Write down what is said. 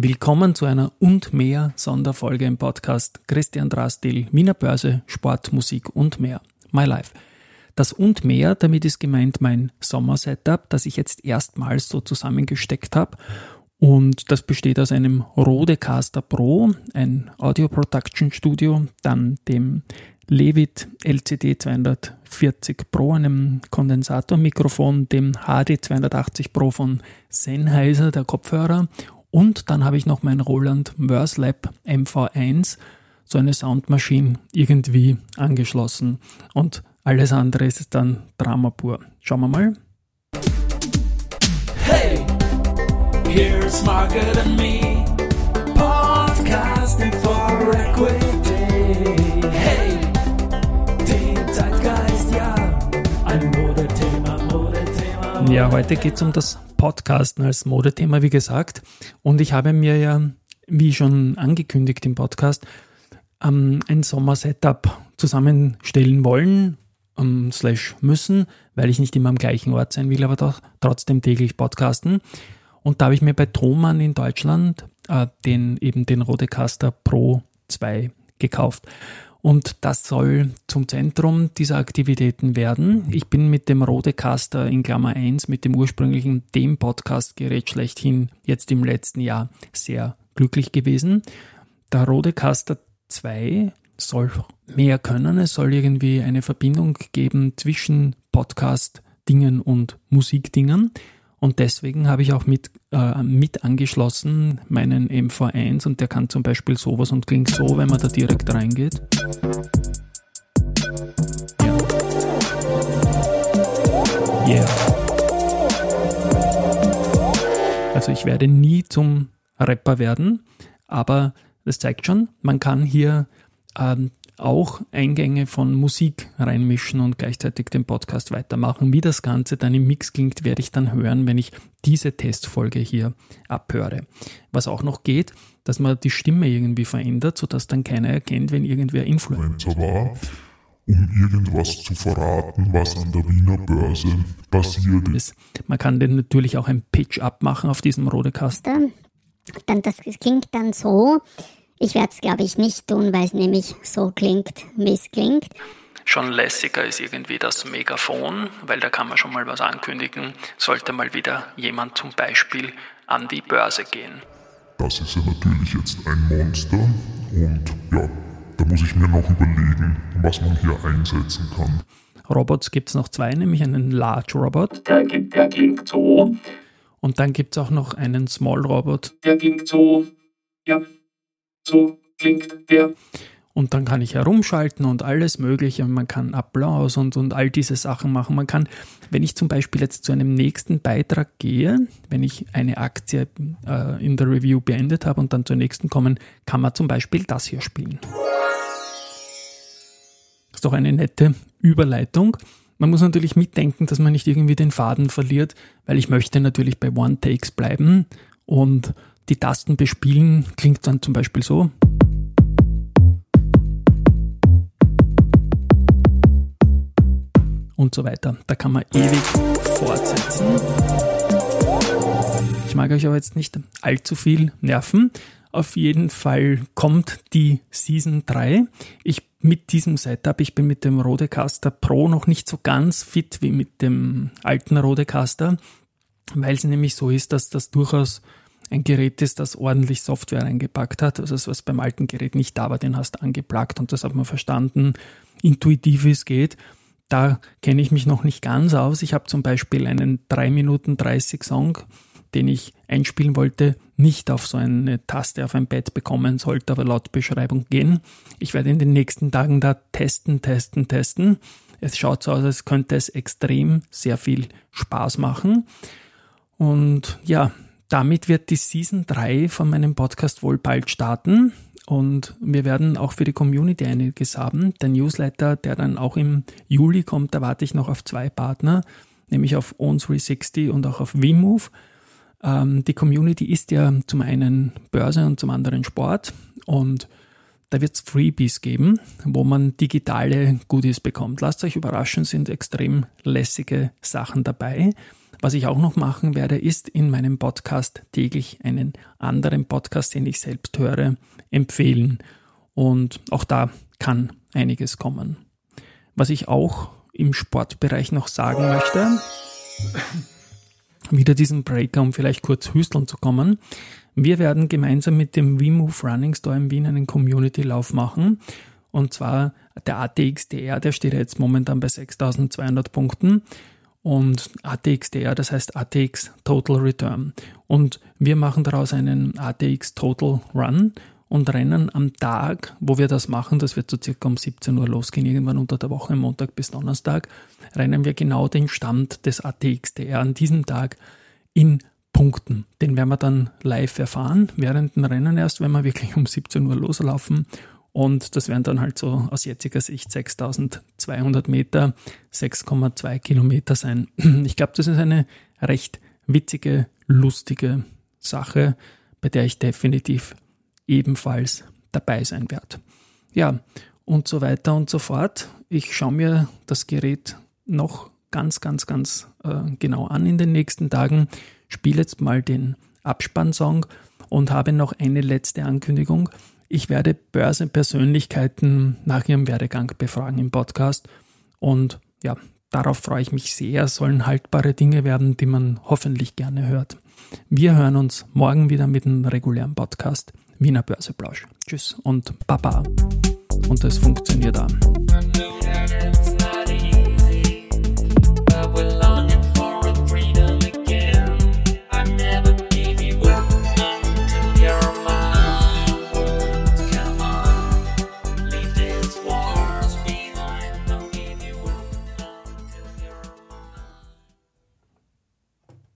Willkommen zu einer und mehr Sonderfolge im Podcast Christian Drastil, Wiener Börse, Sport, Musik und mehr. My Life. Das und mehr, damit ist gemeint mein Sommer-Setup, das ich jetzt erstmals so zusammengesteckt habe. Und das besteht aus einem Rodecaster Pro, ein Audio Production Studio, dann dem Levit LCD 240 Pro, einem Kondensatormikrofon, dem HD 280 Pro von Sennheiser, der Kopfhörer. Und dann habe ich noch mein Roland Verslab MV1, so eine Soundmaschine irgendwie angeschlossen. Und alles andere ist dann Drama pur. Schauen wir mal. Hey, here's Margaret and me, podcasting for equity. Ja, heute geht es um das Podcasten als Modethema, wie gesagt. Und ich habe mir ja, wie schon angekündigt im Podcast, ähm, ein Sommer-Setup zusammenstellen wollen, ähm, slash müssen, weil ich nicht immer am gleichen Ort sein will, aber doch trotzdem täglich podcasten. Und da habe ich mir bei Thomann in Deutschland äh, den, eben den Rodecaster Pro 2 gekauft. Und das soll zum Zentrum dieser Aktivitäten werden. Ich bin mit dem Rodecaster in Klammer 1, mit dem ursprünglichen, dem Podcast-Gerät schlechthin jetzt im letzten Jahr sehr glücklich gewesen. Der Rodecaster 2 soll mehr können. Es soll irgendwie eine Verbindung geben zwischen Podcast-Dingen und Musikdingen. Und deswegen habe ich auch mit, äh, mit angeschlossen meinen MV1 und der kann zum Beispiel sowas und klingt so, wenn man da direkt reingeht. Yeah. Also ich werde nie zum Rapper werden, aber das zeigt schon, man kann hier ähm, auch Eingänge von Musik reinmischen und gleichzeitig den Podcast weitermachen. Wie das Ganze dann im Mix klingt, werde ich dann hören, wenn ich diese Testfolge hier abhöre. Was auch noch geht, dass man die Stimme irgendwie verändert, sodass dann keiner erkennt, wenn irgendwer Influencer war um irgendwas zu verraten, was an der Wiener Börse passiert ist. Man kann den natürlich auch ein Pitch abmachen auf diesem Rodecaster. Dann, das klingt dann so, ich werde es, glaube ich, nicht tun, weil es nämlich so klingt, wie es klingt. Schon lässiger ist irgendwie das Megafon, weil da kann man schon mal was ankündigen, sollte mal wieder jemand zum Beispiel an die Börse gehen. Das ist ja natürlich jetzt ein Monster und ja, da muss ich mir noch überlegen, was man hier einsetzen kann. Robots gibt es noch zwei, nämlich einen Large Robot. Der, der klingt so. Und dann gibt es auch noch einen Small Robot. Der klingt so. Ja, so klingt der. Und dann kann ich herumschalten und alles Mögliche. Man kann Applaus und, und all diese Sachen machen. Man kann, wenn ich zum Beispiel jetzt zu einem nächsten Beitrag gehe, wenn ich eine Aktie äh, in der Review beendet habe und dann zur nächsten kommen, kann man zum Beispiel das hier spielen. Ist doch eine nette Überleitung. Man muss natürlich mitdenken, dass man nicht irgendwie den Faden verliert, weil ich möchte natürlich bei One-Takes bleiben und die Tasten bespielen klingt dann zum Beispiel so. Und so weiter. Da kann man ewig fortsetzen. Ich mag euch aber jetzt nicht allzu viel nerven. Auf jeden Fall kommt die Season 3. Ich mit diesem Setup, ich bin mit dem Rodecaster Pro noch nicht so ganz fit wie mit dem alten Rodecaster, weil es nämlich so ist, dass das durchaus ein Gerät ist, das ordentlich Software eingepackt hat. Also das, was beim alten Gerät nicht da war, den hast du angeplagt und das hat man verstanden, intuitiv wie es geht. Da kenne ich mich noch nicht ganz aus. Ich habe zum Beispiel einen 3 Minuten 30 Song, den ich einspielen wollte, nicht auf so eine Taste auf ein Bett bekommen, sollte aber laut Beschreibung gehen. Ich werde in den nächsten Tagen da testen, testen, testen. Es schaut so aus, als könnte es extrem sehr viel Spaß machen. Und ja, damit wird die Season 3 von meinem Podcast wohl bald starten. Und wir werden auch für die Community einiges haben. Der Newsletter, der dann auch im Juli kommt, da warte ich noch auf zwei Partner, nämlich auf On360 und auch auf VMove. Ähm, die Community ist ja zum einen Börse und zum anderen Sport. Und da wird es Freebies geben, wo man digitale Goodies bekommt. Lasst euch überraschen, sind extrem lässige Sachen dabei. Was ich auch noch machen werde, ist in meinem Podcast täglich einen anderen Podcast, den ich selbst höre, empfehlen. Und auch da kann einiges kommen. Was ich auch im Sportbereich noch sagen möchte, wieder diesen Breaker, um vielleicht kurz hüsteln zu kommen. Wir werden gemeinsam mit dem WeMove Running Store in Wien einen Community-Lauf machen. Und zwar der ATXDR, der steht jetzt momentan bei 6200 Punkten. Und ATXDR, das heißt ATX Total Return. Und wir machen daraus einen ATX Total Run und rennen am Tag, wo wir das machen, das wird so circa um 17 Uhr losgehen, irgendwann unter der Woche, Montag bis Donnerstag, rennen wir genau den Stand des ATXDR an diesem Tag in Punkten. Den werden wir dann live erfahren, während dem Rennen erst, wenn wir wirklich um 17 Uhr loslaufen. Und das wären dann halt so aus jetziger Sicht 6200 Meter, 6,2 Kilometer sein. Ich glaube, das ist eine recht witzige, lustige Sache, bei der ich definitiv ebenfalls dabei sein werde. Ja, und so weiter und so fort. Ich schaue mir das Gerät noch ganz, ganz, ganz äh, genau an in den nächsten Tagen. Spiele jetzt mal den Abspannsong und habe noch eine letzte Ankündigung. Ich werde Börsenpersönlichkeiten nach ihrem Werdegang befragen im Podcast und ja, darauf freue ich mich sehr. Sollen haltbare Dinge werden, die man hoffentlich gerne hört. Wir hören uns morgen wieder mit einem regulären Podcast. Wiener Börseplausch. Tschüss und Baba. Und das funktioniert auch.